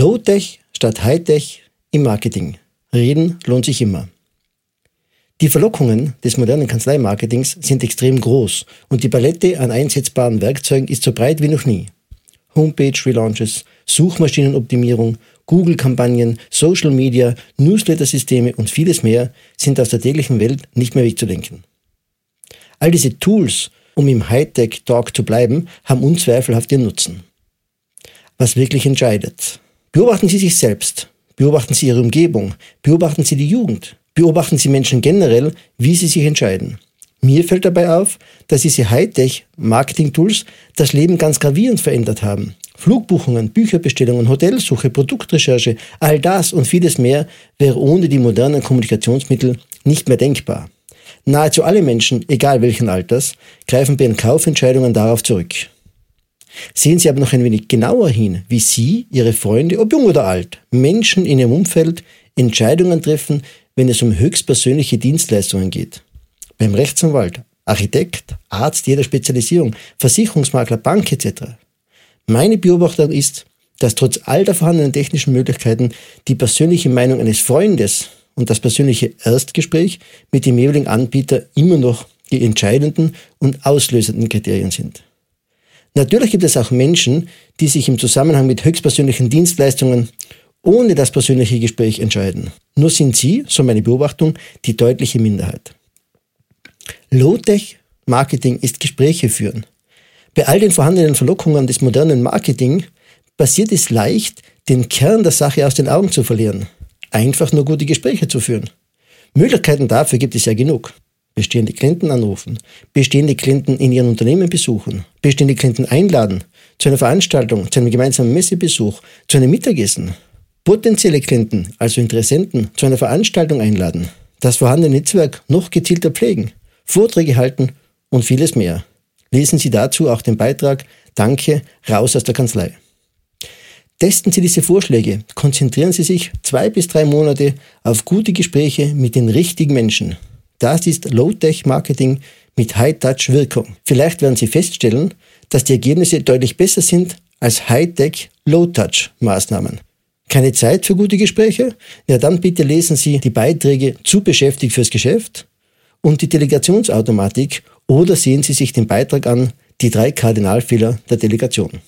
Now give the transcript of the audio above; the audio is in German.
Low-Tech statt High-Tech im Marketing. Reden lohnt sich immer. Die Verlockungen des modernen Kanzleimarketings sind extrem groß und die Palette an einsetzbaren Werkzeugen ist so breit wie noch nie. Homepage-Relaunches, Suchmaschinenoptimierung, Google-Kampagnen, Social Media, Newsletter-Systeme und vieles mehr sind aus der täglichen Welt nicht mehr wegzudenken. All diese Tools, um im Hightech-Talk zu bleiben, haben unzweifelhaft ihren Nutzen. Was wirklich entscheidet. Beobachten Sie sich selbst, beobachten Sie Ihre Umgebung, beobachten Sie die Jugend, beobachten Sie Menschen generell, wie sie sich entscheiden. Mir fällt dabei auf, dass diese Hightech-Marketing-Tools das Leben ganz gravierend verändert haben. Flugbuchungen, Bücherbestellungen, Hotelsuche, Produktrecherche, all das und vieles mehr wäre ohne die modernen Kommunikationsmittel nicht mehr denkbar. Nahezu alle Menschen, egal welchen Alters, greifen bei ihren Kaufentscheidungen darauf zurück. Sehen Sie aber noch ein wenig genauer hin, wie Sie, Ihre Freunde, ob jung oder alt, Menschen in Ihrem Umfeld Entscheidungen treffen, wenn es um höchstpersönliche Dienstleistungen geht. Beim Rechtsanwalt, Architekt, Arzt jeder Spezialisierung, Versicherungsmakler, Bank etc. Meine Beobachtung ist, dass trotz all der vorhandenen technischen Möglichkeiten die persönliche Meinung eines Freundes und das persönliche Erstgespräch mit dem jeweiligen Anbieter immer noch die entscheidenden und auslösenden Kriterien sind. Natürlich gibt es auch Menschen, die sich im Zusammenhang mit höchstpersönlichen Dienstleistungen ohne das persönliche Gespräch entscheiden. Nur sind sie, so meine Beobachtung, die deutliche Minderheit. Low-Tech Marketing ist Gespräche führen. Bei all den vorhandenen Verlockungen des modernen Marketing passiert es leicht, den Kern der Sache aus den Augen zu verlieren. Einfach nur gute Gespräche zu führen. Möglichkeiten dafür gibt es ja genug bestehende Klienten anrufen, bestehende Klienten in ihren Unternehmen besuchen, bestehende Klienten einladen zu einer Veranstaltung, zu einem gemeinsamen Messebesuch, zu einem Mittagessen, potenzielle Klienten, also Interessenten, zu einer Veranstaltung einladen, das vorhandene Netzwerk noch gezielter pflegen, Vorträge halten und vieles mehr. Lesen Sie dazu auch den Beitrag Danke, raus aus der Kanzlei. Testen Sie diese Vorschläge, konzentrieren Sie sich zwei bis drei Monate auf gute Gespräche mit den richtigen Menschen. Das ist Low-Tech-Marketing mit High-Touch-Wirkung. Vielleicht werden Sie feststellen, dass die Ergebnisse deutlich besser sind als High-Tech, Low-Touch-Maßnahmen. Keine Zeit für gute Gespräche? Ja, dann bitte lesen Sie die Beiträge zu beschäftigt fürs Geschäft und die Delegationsautomatik oder sehen Sie sich den Beitrag an, die drei Kardinalfehler der Delegation.